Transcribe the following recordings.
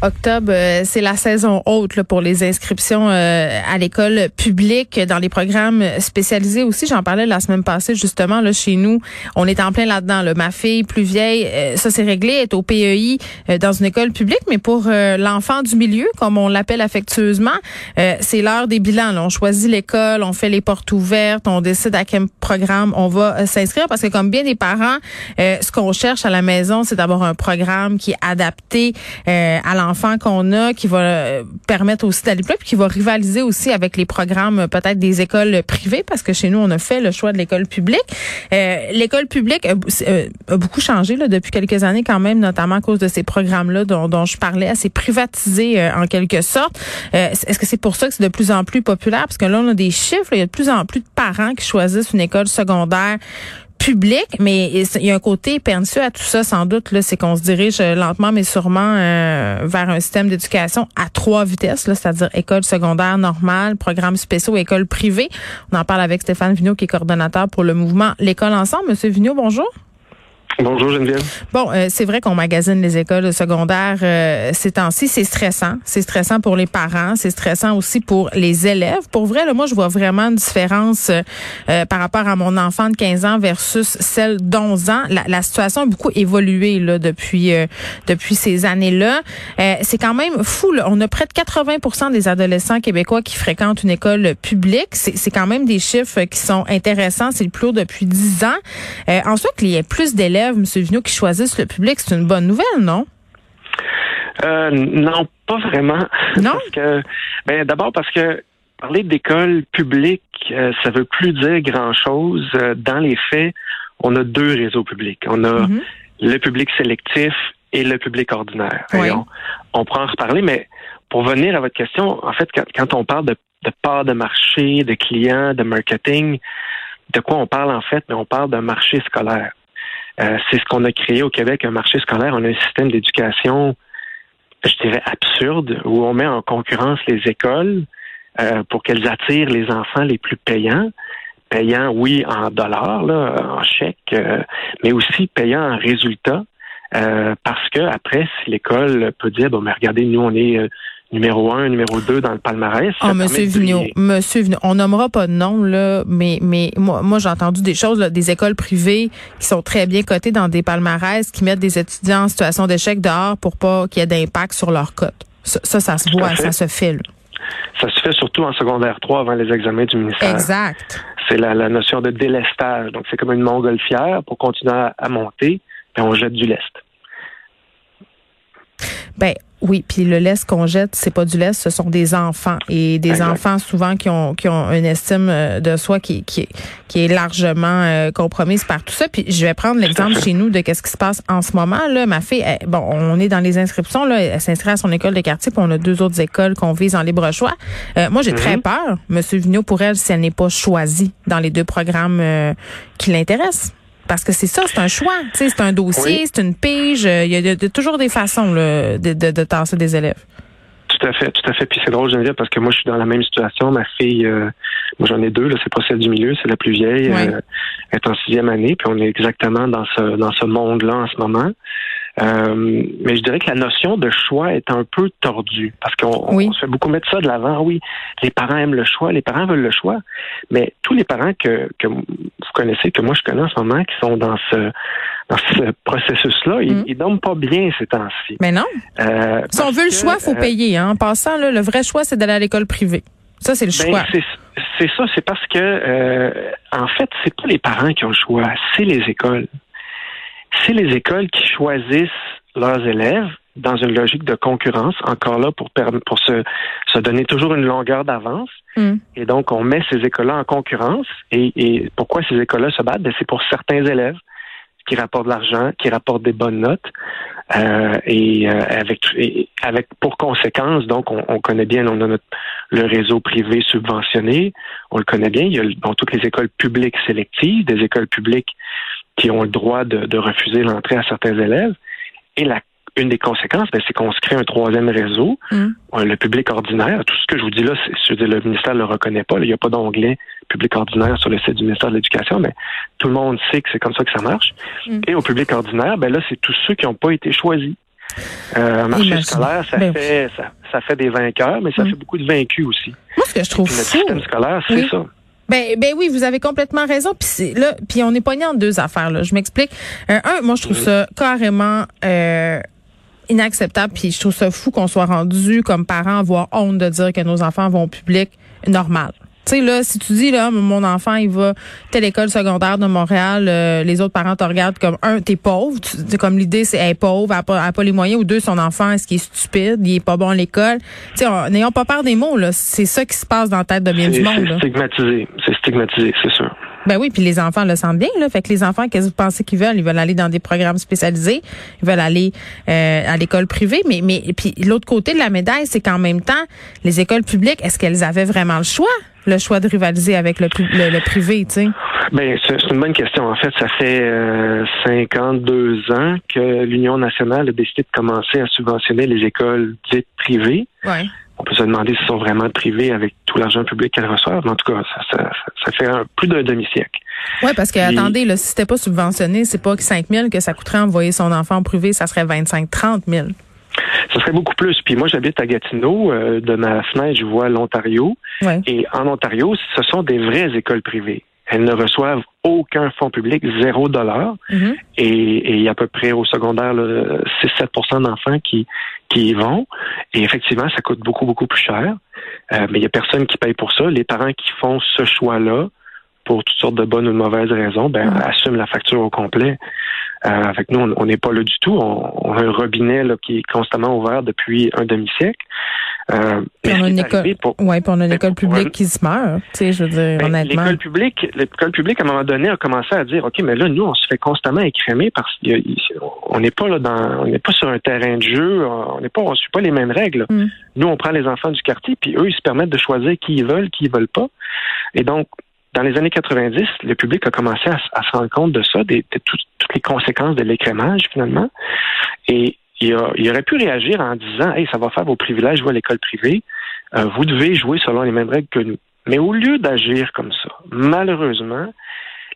Octobre, euh, c'est la saison haute là, pour les inscriptions euh, à l'école publique dans les programmes spécialisés aussi. J'en parlais la semaine passée justement là chez nous. On est en plein là-dedans. Là. Ma fille plus vieille, euh, ça c'est réglé, est au PEI dans une école publique, mais pour l'enfant du milieu, comme on l'appelle affectueusement, c'est l'heure des bilans. Là. On choisit l'école, on fait les portes ouvertes, on décide à quel programme on va s'inscrire parce que comme bien des parents, ce qu'on cherche à la maison, c'est d'avoir un programme qui est adapté à l'enfant enfants qu'on a, qui va euh, permettre aussi d'aller plus, puis qui va rivaliser aussi avec les programmes euh, peut-être des écoles privées, parce que chez nous, on a fait le choix de l'école publique. Euh, l'école publique a, beaucoup changé là, depuis quelques années quand même, notamment à cause de ces programmes-là dont, dont je parlais, assez privatisés en quelque sorte. Est-ce que c'est pour ça que c'est de plus en plus populaire? Parce que là, on a des chiffres, il y a de plus en plus de parents qui choisissent une école secondaire public, mais il y a un côté pernicieux à tout ça, sans doute, là, c'est qu'on se dirige euh, lentement mais sûrement euh, vers un système d'éducation à trois vitesses, là, c'est-à-dire école secondaire normale, programme spéciaux, école privée. On en parle avec Stéphane Vigneault, qui est coordonnateur pour le mouvement L'école ensemble. Monsieur Vigneault, bonjour. Bonjour Geneviève. Bon, euh, c'est vrai qu'on magasine les écoles secondaires euh, ces temps-ci. C'est stressant. C'est stressant pour les parents. C'est stressant aussi pour les élèves. Pour vrai, là, moi, je vois vraiment une différence euh, par rapport à mon enfant de 15 ans versus celle d'11 ans. La, la, situation a beaucoup évolué là, depuis depuis ces années-là. c'est quand même fou. Là. On a près de 80% des adolescents québécois qui fréquentent une école publique. C'est quand même des chiffres qui sont intéressants. C'est le plus haut depuis 10 ans. ensuite, il y a plus d'élèves M. Vigneault, qui choisissent le public, c'est une bonne nouvelle, non? Euh, non, pas vraiment. Non? ben, d'abord parce que parler d'école publique, euh, ça veut plus dire grand-chose. Euh, dans les faits, on a deux réseaux publics. On a mm-hmm. le public sélectif et le public ordinaire. On, on pourra en reparler, mais pour venir à votre question, en fait, quand, on parle de, de part de marché, de clients, de marketing, de quoi on parle en fait? Mais on parle d'un marché scolaire. Euh, c'est ce qu'on a créé au Québec, un marché scolaire. On a un système d'éducation, je dirais, absurde, où on met en concurrence les écoles euh, pour qu'elles attirent les enfants les plus payants. Payants, oui, en dollars, là, en chèques, euh, mais aussi payants en résultats. parce que après, si l'école peut dire, bon, mais regardez, nous, on est numéro un, numéro deux dans le palmarès. Oh, Monsieur Vigneault, Monsieur Vigneault, on nommera pas de nom, là, mais, mais moi, moi j'ai entendu des choses, là, des écoles privées qui sont très bien cotées dans des palmarès, qui mettent des étudiants en situation d'échec dehors pour pas qu'il y ait d'impact sur leur cote. Ça, ça, se voit, ça se fait, là. Ça se fait surtout en secondaire 3 avant les examens du ministère. Exact. C'est la, la, notion de délestage. Donc, c'est comme une montgolfière pour continuer à, à monter, et on jette du lest. Ben, oui, puis le lait qu'on jette, c'est pas du lait, ce sont des enfants et des enfants souvent qui ont qui ont une estime euh, de soi qui qui, qui est largement euh, compromise par tout ça. Puis je vais prendre l'exemple chez nous de qu'est-ce qui se passe en ce moment là. Ma fille, bon, on est dans les inscriptions là, elle s'inscrit à son école de quartier, puis on a deux autres écoles qu'on vise en libre choix. Euh, moi, j'ai très mhm. peur, Monsieur Vigneault, pour elle, si elle n'est pas choisie dans les deux programmes qui l'intéressent. Parce que c'est ça, c'est un choix. C'est un dossier, c'est une pige. Euh, il y, a, toujours des façons de, de, de tasser des élèves. Tout à fait, tout à fait. Puis c'est drôle, Geneviève, parce que moi, je suis dans la même situation. Ma fille, euh, moi, j'en ai deux. Là, c'est pas celle du milieu, c'est la plus vieille. Euh, elle est en sixième année, puis on est exactement dans ce dans ce monde-là en ce moment. Euh, mais je dirais que la notion de choix est un peu tordue parce qu'on se fait beaucoup mettre ça de l'avant. Oui, les parents aiment le choix, les parents veulent le choix, mais tous les parents que, que vous connaissez, que moi je connais en ce moment, qui sont dans ce dans ce processus-là, ils, mm. dorment pas bien ces temps-ci. Mais non. Euh, si on veut le choix, faut euh, payer. Hein. En passant, là, le vrai choix, c'est d'aller à l'école privée. Ça, c'est le ben, choix. C'est ça, c'est parce que euh, en fait, c'est pas les parents qui ont le choix, c'est les écoles c'est les écoles qui choisissent leurs élèves dans une logique de concurrence, encore là pour, pour se, se donner toujours une longueur d'avance. Mm. Et donc, on met ces écoles-là en concurrence. Et, pourquoi ces écoles-là se battent? Ben, c'est pour certains élèves qui rapportent de l'argent, qui rapportent des bonnes notes. Euh, et, euh, avec, avec pour conséquence, donc on, connaît bien, on a notre, le réseau privé subventionné, on le connaît bien. Il y a bon, toutes les écoles publiques sélectives, des écoles publiques qui ont le droit de, refuser l'entrée à certains élèves. Et la, une des conséquences, ben, c'est qu'on se crée un troisième réseau, Mm. le public ordinaire. Tout ce que je vous dis là, c'est, le ministère ne le reconnaît pas. là. Il n'y a pas d'onglet public ordinaire sur le site du ministère de l'Éducation, mais tout le monde sait que c'est comme ça que ça marche. Mm. Et au public ordinaire, ben là, c'est tous ceux qui n'ont pas été choisis. Euh, un marché Imagine. scolaire, ça Ben fait ça, ça fait des vainqueurs, mais ça Mm. fait beaucoup de vaincus aussi. Moi, ce que je trouve Puis notre fou. système scolaire, c'est Oui. ça. Ben, ben oui, vous avez complètement raison. Puis c'est- là, puis on est pogné en deux affaires. Là. Je m'explique. Euh, un, moi, je trouve ça carrément euh, inacceptable. Puis je trouve ça fou qu'on soit rendu comme parents avoir honte de dire que nos enfants vont au public normal. Tu sais, là, si tu dis, là, mon enfant, il va telle école secondaire de Montréal, euh, les autres parents te regardent comme, un, t'es pauvre. Tu- comme l'idée, c'est, elle est pauvre, elle a, pas, pas les moyens. Ou deux, son enfant, est-ce qu'il est stupide, il est pas bon à l'école. Tu sais, on- n'ayons pas peur des mots, là. C'est ça qui se passe dans la tête de bien du monde, c'est stigmatisé. C'est stigmatisé, c'est sûr. Ben oui, puis les enfants le sentent bien. Là. Fait que les enfants, qu'est-ce que vous pensez qu'ils veulent? Ils veulent aller dans des programmes spécialisés. Ils veulent aller euh, à l'école privée. Mais, mais puis l'autre côté de la médaille, c'est qu'en même temps, les écoles publiques, est-ce qu'elles avaient vraiment le choix? Le choix de rivaliser avec le, le, le privé, tu sais? Ben, c'est une bonne question. En fait, ça fait euh, 52 ans que l'Union nationale a décidé de commencer à subventionner les écoles dites privées. Ouais. On peut se demander s'ils sont vraiment privées avec tout l'argent public qu'elles reçoivent. Mais en tout cas, ça, ça, ça fait un- plus d'un demi-siècle. Ouais, parce que, attendez, là, si c'était pas subventionné, c'est pas que 5 000 que ça coûterait envoyer son enfant au privé, ça serait 25-30 000. Ça serait beaucoup plus. Puis moi, j'habite à Gatineau. Euh, de ma fenêtre, je vois l'Ontario. Ouais. Et en Ontario, ce sont des vraies écoles privées. Elles ne reçoivent aucun fonds public, zéro dollar. Mhm. Et, et il y a à peu près au secondaire 6-7% d'enfants qui, qui y vont. Et effectivement, ça coûte beaucoup, beaucoup plus cher. Euh, mais il y a personne qui paye pour ça. Les parents qui font ce choix-là, pour toutes sortes de bonnes ou de mauvaises raisons, ben, Mhm. assument la facture au complet. Euh, avec nous, on- on n'est pas là du tout. On, on a un robinet là, qui est constamment ouvert depuis un demi-siècle. Euh, on a une est école, pour- ouais, on a une Ben, école pour- publique qui se meurt. Tu sais, je veux dire, ben, honnêtement. L'école publique, l'école publique, à un moment donné, a commencé à dire, OK, mais là, nous, on se fait constamment écrémer parce qu'on n'est pas là dans, on n'est pas sur un terrain de jeu, on n'est pas, on suit pas les mêmes règles. Mm. Nous, on prend les enfants du quartier, puis eux, ils se permettent de choisir qui ils veulent, qui ils veulent pas. Et donc, dans les années 90, le public a commencé à, se rendre compte de ça, des- de tout- toutes les conséquences de l'écrémage, finalement. Et il, a- il aurait pu réagir en disant, hey, ça va faire vos privilèges, vous, à l'école privée. Euh, vous devez jouer selon les mêmes règles que nous. Mais au lieu d'agir comme ça, malheureusement,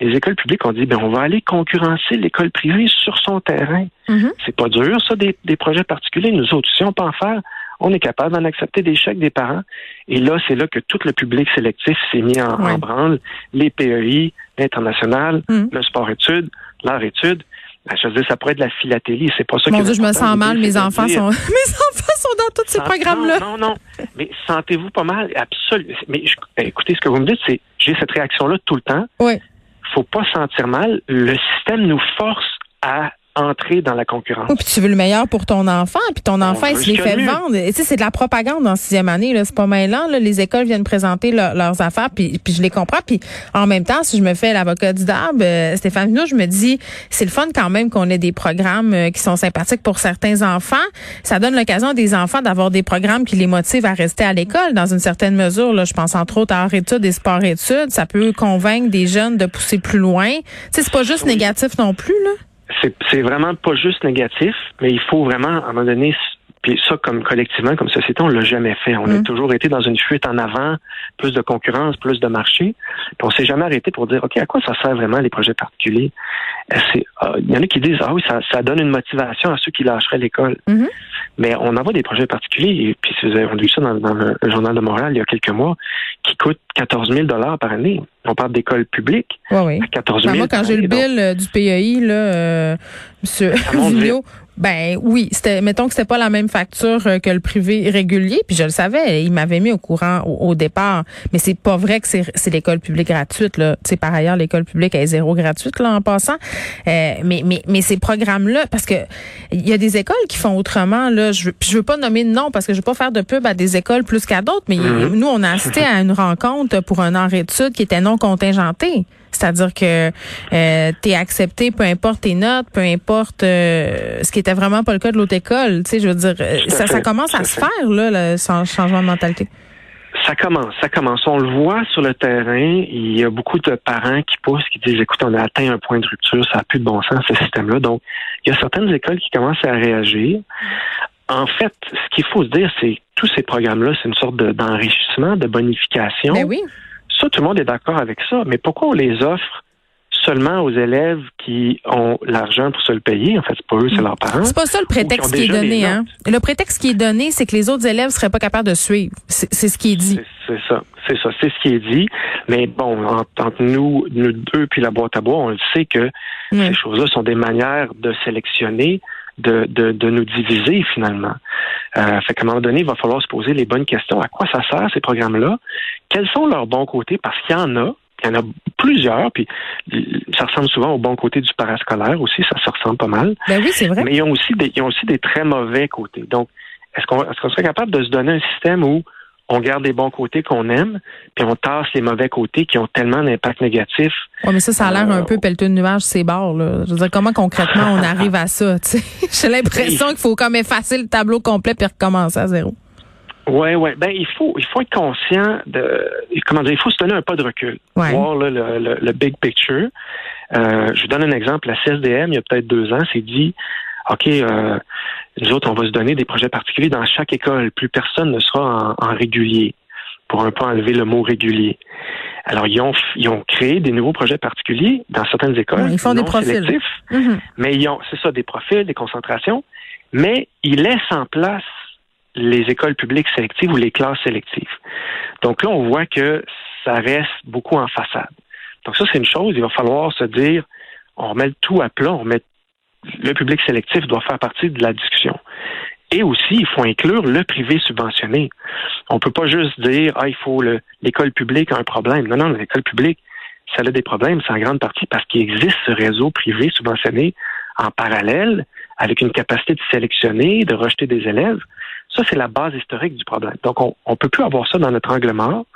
les écoles publiques ont dit, ben, on va aller concurrencer l'école privée sur son terrain. Mhm. C'est pas dur, ça, des, des projets particuliers. Nous autres, si on peut en faire, on est capable d'en accepter des chèques des parents. Et là, c'est là que tout le public sélectif s'est mis en, branle. Les PEI, l'international, Mhm. le sport-études, l'art-études. Ben, je veux dire, ça pourrait être de la philatélie. C'est pas ça Mon qui est Dieu, je me sens mal. Mes enfants dire- sont, mes enfants sont dans tous ces programmes-là. Non, non, non. Mais sentez-vous pas mal? Absolument. Mais je- ben, écoutez, ce que vous me dites, c'est j'ai cette réaction-là tout le temps. Oui. faut pas se sentir mal. Le système nous force à entrer dans la concurrence. Oui, puis tu veux le meilleur pour ton enfant, puis ton enfant, il se les fait mieux. vendre. Et Tu sais, c'est de la propagande en sixième année, là. C'est pas mêlant, là. Les écoles viennent présenter leur- leurs affaires, puis, puis je les comprends. Puis en même temps, si je me fais l'avocat du DAB, euh, Stéphane Pinault, je me dis, c'est le fun quand même qu'on ait des programmes euh, qui sont sympathiques pour certains enfants. Ça donne l'occasion à des enfants d'avoir des programmes qui les motivent à rester à l'école dans une certaine mesure. Là, je pense entre autres à art-études et sport-études. Ça peut convaincre des jeunes de pousser plus loin. Tu sais, c'est pas juste Oui. négatif non plus, là. C'est c'est vraiment pas juste négatif, mais il faut vraiment, à un moment donné, puis ça, comme collectivement, comme société, on l'a jamais fait. On a Mm. toujours été dans une fuite en avant, plus de concurrence, plus de marché. Puis on s'est jamais arrêté pour dire, OK, à quoi ça sert vraiment les projets particuliers? Euh, ah, Il y en a qui disent, ah oui, ça, ça donne une motivation à ceux qui lâcheraient l'école. Mhm. Mais on envoie des projets particuliers, et puis vous avez vu ça dans, le journal de Montréal il y a quelques mois, qui coûtent 14 000 par année. On parle d'écoles publiques Oui, oui. à 14 Ben, 000 moi, quand j'ai le bill euh, du PEI, là, euh, Vigneault, ben oui, c'était, mettons que c'était pas la même facture euh, que le privé régulier, puis je le savais, il m'avait mis au courant au, au départ, mais c'est pas vrai que c'est, c'est l'école publique gratuite, là. Sais, par ailleurs, l'école publique est zéro gratuite, là, en passant. Euh, mais, mais, mais ces programmes-là, parce que il y a des écoles qui font autrement, là, je puis je veux pas nommer de nom parce que je veux pas faire de pub à des écoles plus qu'à d'autres, mais Mhm. nous, on a assisté à une rencontre pour un an études qui était non contingenté. C'est-à-dire que euh, tu es accepté, peu importe tes notes, peu importe euh, ce qui était vraiment pas le cas de l'autre école. Tu sais, je veux dire, euh, ça, commence à à se faire, là, le chan- changement de mentalité. ça commence, ça commence. On le voit sur le terrain. Il y a beaucoup de parents qui poussent, qui disent, écoute, on a atteint un point de rupture, ça n'a plus de bon sens, ce système-là. Donc, il y a certaines écoles qui commencent à réagir. En fait, ce qu'il faut se dire, c'est que tous ces programmes-là, c'est une sorte d'enrichissement, de, bonification. Ben oui. Ça, tout le monde est d'accord avec ça. Mais pourquoi on les offre seulement aux élèves qui ont l'argent pour se le payer? En fait, c'est pas eux, c'est leurs parents. C'est pas ça le prétexte qui, est donné. Hein? Le prétexte qui est donné, c'est que les autres élèves seraient pas capables de suivre. C'est ce qui est dit. C'est ça. C'est ça. C'est ce qui est dit. Mais bon, entre nous, nous deux puis la boîte à bois, on le sait que ces choses-là sont des manières de sélectionner. De, de, de nous diviser finalement. Euh, fait qu'à un moment donné, il va falloir se poser les bonnes questions. À quoi ça sert ces programmes-là? Quels sont leurs bons côtés? Parce qu'il y en a. Il y en a plusieurs, puis ça ressemble souvent au bon côté du parascolaire aussi, ça se ressemble pas mal. Ben oui, c'est vrai. Mais ils ont aussi des, ils ont aussi des très mauvais côtés. Donc, est-ce qu'on est-ce qu'on serait capable de se donner un système où on garde les bons côtés qu'on aime, puis on tasse les mauvais côtés qui ont tellement d'impact négatif. Oui, mais ça, ça a l'air un euh, peu pelleteux de nuages, ces bords. Là. Je veux dire, comment concrètement on arrive à ça? J'ai l'impression qu'il faut comme effacer le tableau complet puis recommencer à zéro. Oui, oui. Ben, il faut, il faut être conscient de, comment dire, il faut se donner un pas de recul, voir le, le, big picture. Euh, je vous donne un exemple. La CSDM, il y a peut-être deux ans, s'est dit, OK, euh, nous autres, on va se donner des projets particuliers dans chaque école. Plus personne ne sera en, régulier, pour un peu enlever le mot régulier. Alors, ils ont, ils ont créé des nouveaux projets particuliers dans certaines écoles. ils font des profils. Mm-hmm. Mais ils ont, c'est ça, des profils, des concentrations. Mais ils laissent en place les écoles publiques sélectives ou les classes sélectives. Donc là, on voit que ça reste beaucoup en façade. Donc ça, c'est une chose. Il va falloir se dire, on remet le tout à plat, on met le public sélectif doit faire partie de la discussion. Et aussi, il faut inclure le privé subventionné. On peut pas juste dire, ah, il faut l'école publique a un problème. Non, non, l'école publique, ça a des problèmes, c'est en grande partie parce qu'il existe ce réseau privé subventionné en parallèle avec une capacité de sélectionner, de rejeter des élèves. Ça, c'est la base historique du problème. Donc, on ne peut plus avoir ça dans notre angle mort.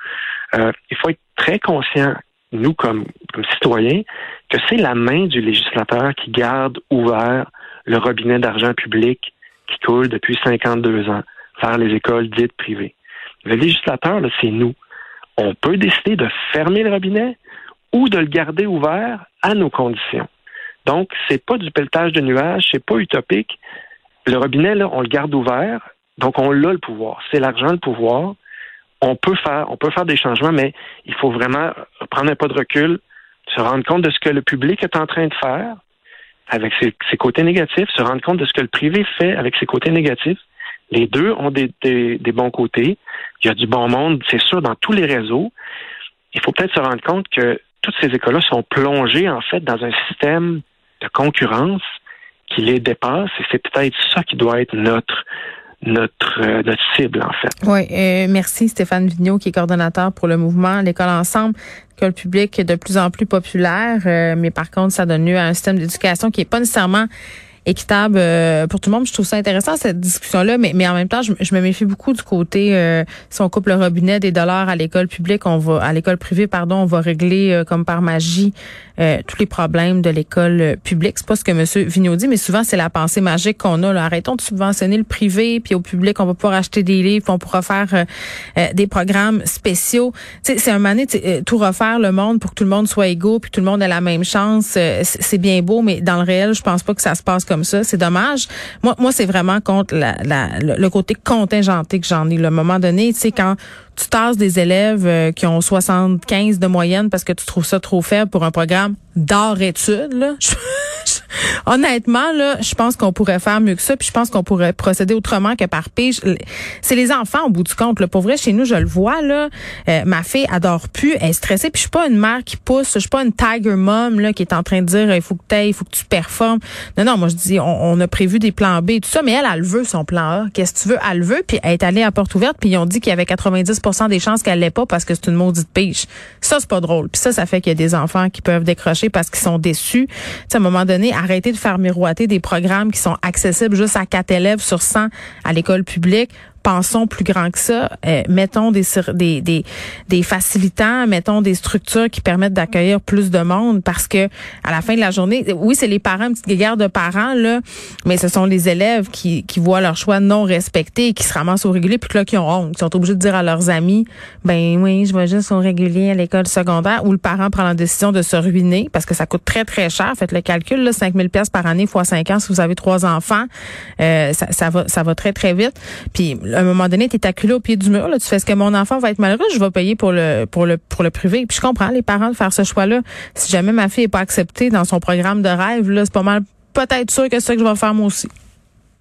Euh, il faut être très conscient, nous, comme, citoyens, que c'est la main du législateur qui garde ouvert le robinet d'argent public qui coule depuis 52 ans vers les écoles dites privées. Le législateur, c'est nous. On peut décider de fermer le robinet ou de le garder ouvert à nos conditions. Donc, c'est pas du pelletage de nuages, c'est pas utopique. Le robinet, là, on le garde ouvert, donc on a le pouvoir. C'est l'argent le pouvoir. On peut faire, on peut faire des changements, mais il faut vraiment prendre un pas de recul, se rendre compte de ce que le public est en train de faire avec ses, côtés négatifs, se rendre compte de ce que le privé fait avec ses côtés négatifs. Les deux ont des, des, des bons côtés. Il y a du bon monde, c'est sûr, dans tous les réseaux. Il faut peut-être se rendre compte que toutes ces écoles-là sont plongées, en fait, dans un système de concurrence qui les dépasse et c'est peut-être ça qui doit être notre notre, euh, notre cible, en fait. Oui, euh, merci Stéphane Vigneault, qui est coordonnateur pour le mouvement L'école ensemble, que le public est de plus en plus populaire, euh, mais par contre, ça donne lieu à un système d'éducation qui est pas nécessairement équitable euh, pour tout le monde. Je trouve ça intéressant cette discussion-là, mais, mais en même temps, je, me méfie beaucoup du côté euh, si on coupe le robinet des dollars à l'école publique, on va à l'école privée, pardon, on va régler euh, comme par magie tous les problèmes de l'école publique. C'est pas ce que M. Vigneault dit, mais souvent c'est la pensée magique qu'on a. Là. Arrêtons de subventionner le privé, puis au public, on va pouvoir acheter des livres, puis on pourra faire des programmes spéciaux. C'est un mané, tout refaire le monde pour que tout le monde soit égaux, puis tout le monde ait la même chance. c'est bien beau, mais dans le réel, je pense pas que ça se passe comme ça. C'est dommage. Moi, moi, c'est vraiment contre la, le, côté contingenté que j'en ai. Le moment donné, tu sais, quand tu tasses des élèves euh, qui ont 75 de moyenne parce que tu trouves ça trop faible pour un programme d'art-études. honnêtement, là, je pense qu'on pourrait faire mieux que ça, puis je pense qu'on pourrait procéder autrement que par pige. C'est les enfants au bout du compte. Là. Pour vrai, chez nous, je le vois. Là, euh, ma fille adore plus, elle est stressée. Puis je suis pas une mère qui pousse, je suis pas une tiger mom là qui est en train de dire il faut que tu il faut que tu performes. Non, non, moi je dis on, a prévu des plans B tout ça, mais elle, elle veut son plan A. Qu'est-ce que tu veux? Elle le veut, puis elle est allée à porte ouverte, puis ils ont dit qu'il y avait 90% des chances qu'elle l'ait pas parce que c'est une maudite pige. Ça c'est pas drôle. Puis ça, ça fait qu'il y a des enfants qui peuvent décrocher parce qu'ils sont déçus. sais, à un moment donné, arrêtez de faire miroiter des programmes qui sont accessibles juste à quatre élèves sur 100 à l'école publique pensons plus grand que ça. Euh, mettons des, des, des, des facilitants, mettons des structures qui permettent d'accueillir plus de monde parce que à la fin de la journée, oui, c'est les parents, une petite guerre de parents, là, mais ce sont les élèves qui, qui voient leur choix non respecté, qui se ramassent au régulier, puis que là, qui ont honte, qui sont obligés de dire à leurs amis, ben oui, je vais juste au régulier à l'école secondaire, où le parent prend la décision de se ruiner parce que ça coûte très, très cher. Faites le calcul, là, 5 000 par année fois 5 ans si vous avez trois enfants, euh, ça, ça, va, ça va très, très vite. Puis à un moment donné, tu es acculé au pied du mur. Là, tu fais ce que mon enfant va être malheureux, je vais payer pour le pour le pour le. Puis je comprends les parents de faire ce choix-là. Si jamais ma fille est pas acceptée dans son programme de rêve, là, c'est pas mal peut-être sûr que c'est ça que je vais faire moi aussi.